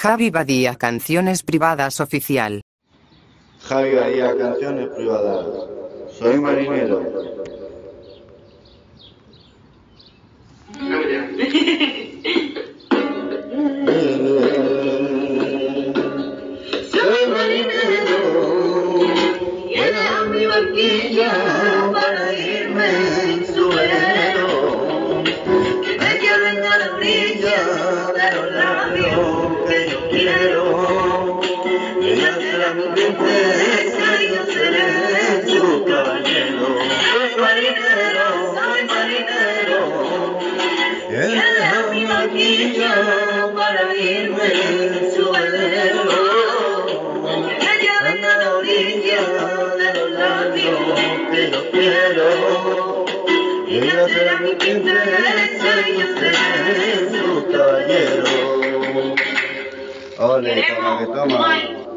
Javi Badía Canciones Privadas Oficial. Javi Badía Canciones Privadas. Soy marinero. Soy marinero y era mi barquilla para irme en su velero. Que me la orilla era mi barquilla para irme en su velero. Que lleven a la orilla de los labios que yo quiero. Ella será mi princesa y yo seré su caballero. Ole, toma que toma.